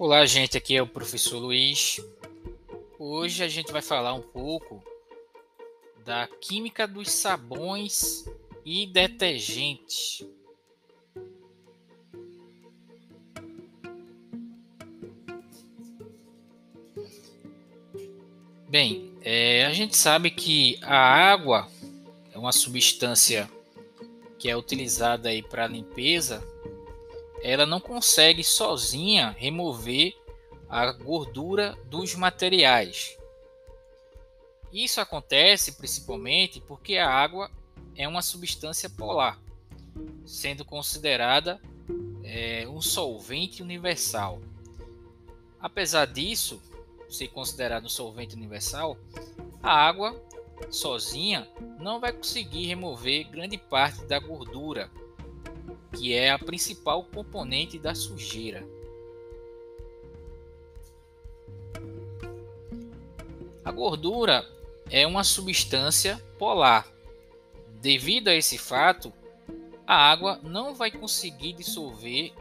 Olá, gente. Aqui é o professor Luiz. Hoje a gente vai falar um pouco da química dos sabões e detergentes. Bem, é, a gente sabe que a água é uma substância que é utilizada aí para limpeza ela não consegue sozinha remover a gordura dos materiais. Isso acontece principalmente porque a água é uma substância polar, sendo considerada é, um solvente universal. Apesar disso, ser considerado um solvente universal, a água sozinha não vai conseguir remover grande parte da gordura que é a principal componente da sujeira. A gordura é uma substância polar. Devido a esse fato, a água não vai conseguir dissolver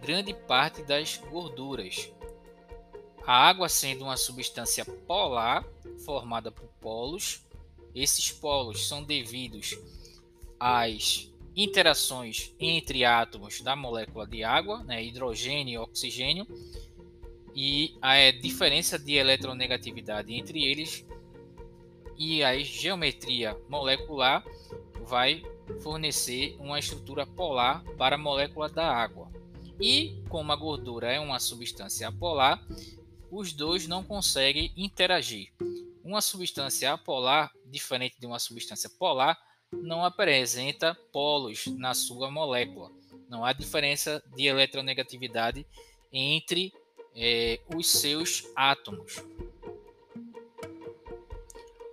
grande parte das gorduras. A água sendo uma substância polar formada por polos, esses polos são devidos às interações entre átomos da molécula de água, né, hidrogênio e oxigênio, e a é, diferença de eletronegatividade entre eles e a geometria molecular vai fornecer uma estrutura polar para a molécula da água. E como a gordura é uma substância apolar, os dois não conseguem interagir. Uma substância apolar, diferente de uma substância polar, não apresenta polos na sua molécula. Não há diferença de eletronegatividade entre é, os seus átomos.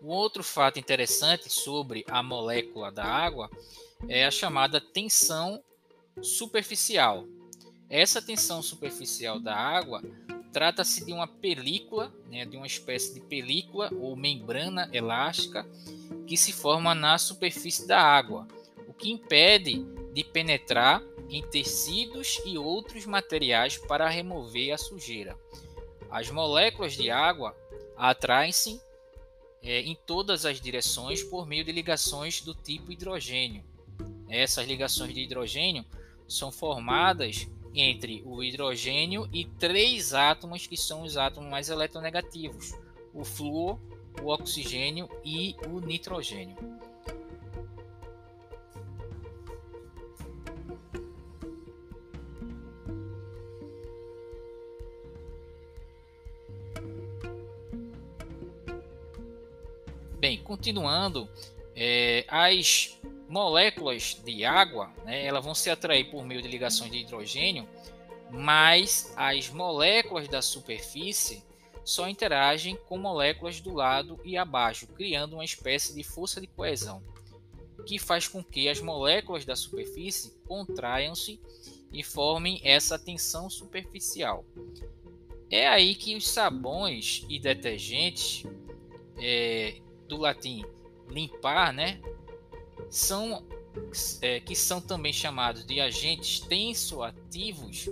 Um outro fato interessante sobre a molécula da água é a chamada tensão superficial. Essa tensão superficial da água trata-se de uma película, né, de uma espécie de película ou membrana elástica que se forma na superfície da água, o que impede de penetrar em tecidos e outros materiais para remover a sujeira. As moléculas de água atraem-se é, em todas as direções por meio de ligações do tipo hidrogênio. Essas ligações de hidrogênio são formadas entre o hidrogênio e três átomos que são os átomos mais eletronegativos: o flúor, o oxigênio e o nitrogênio. Bem, continuando, é, as moléculas de água, né, elas vão se atrair por meio de ligações de hidrogênio, mas as moléculas da superfície só interagem com moléculas do lado e abaixo, criando uma espécie de força de coesão, que faz com que as moléculas da superfície contraiam-se e formem essa tensão superficial. É aí que os sabões e detergentes, é, do latim limpar, né, são é, que são também chamados de agentes tensoativos,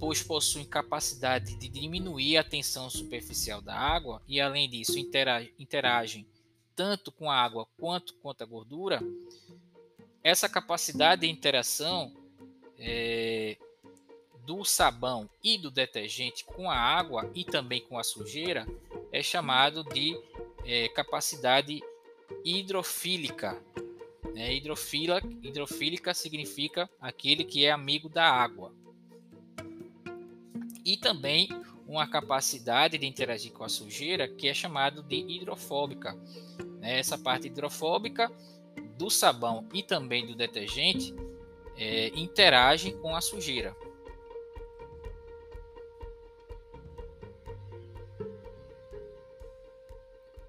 pois possuem capacidade de diminuir a tensão superficial da água e, além disso, interagem, tanto com a água quanto com a gordura, essa capacidade de interação é, do sabão e do detergente com a água e também com a sujeira é chamado de é, capacidade hidrofílica. É, hidrofila, hidrofílica significa aquele que é amigo da água e também uma capacidade de interagir com a sujeira que é chamado de hidrofóbica. Né? Essa parte hidrofóbica do sabão e também do detergente é, interagem com a sujeira.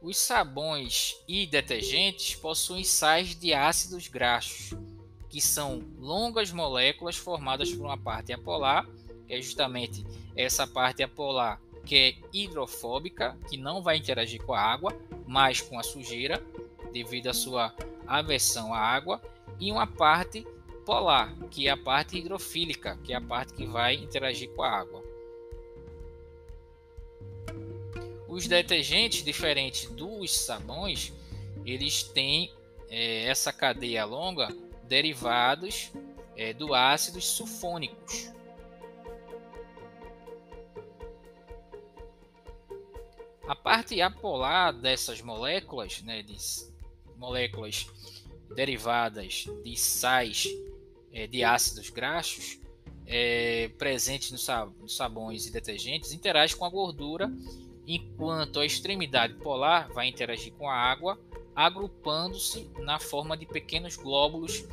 Os sabões e detergentes possuem sais de ácidos graxos, que são longas moléculas formadas por uma parte apolar, é justamente essa parte apolar que é hidrofóbica, que não vai interagir com a água, mas com a sujeira, devido à sua aversão à água, e uma parte polar, que é a parte hidrofílica, que é a parte que vai interagir com a água. Os detergentes, diferentes dos sabões, eles têm é, essa cadeia longa derivados é, do ácidos sulfônicos. A parte apolar dessas moléculas, né, de moléculas derivadas de sais é, de ácidos graxos é, presentes nos sabões e detergentes, interage com a gordura, enquanto a extremidade polar vai interagir com a água, agrupando-se na forma de pequenos glóbulos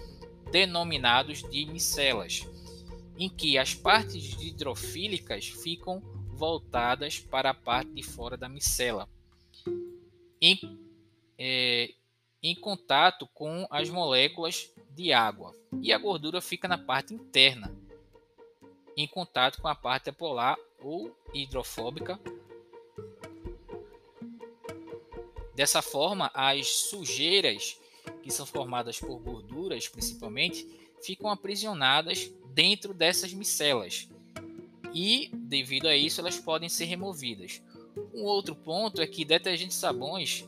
denominados de micelas, em que as partes hidrofílicas ficam voltadas para a parte de fora da micela, em, é, em contato com as moléculas de água, e a gordura fica na parte interna, em contato com a parte polar ou hidrofóbica. Dessa forma, as sujeiras, que são formadas por gorduras principalmente, ficam aprisionadas dentro dessas micelas e, devido a isso, elas podem ser removidas. Um outro ponto é que detergentes e sabões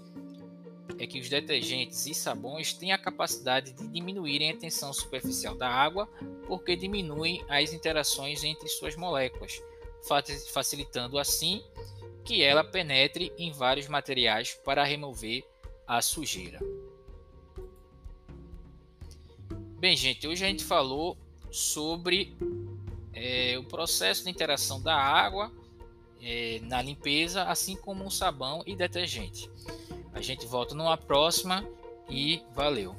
é que os detergentes e sabões têm a capacidade de diminuírem a tensão superficial da água, porque diminuem as interações entre suas moléculas, facilitando assim que ela penetre em vários materiais para remover a sujeira. Bem, gente, hoje a gente falou sobre é, o processo de interação da água é, na limpeza, assim como o sabão e detergente. A gente volta numa próxima e valeu!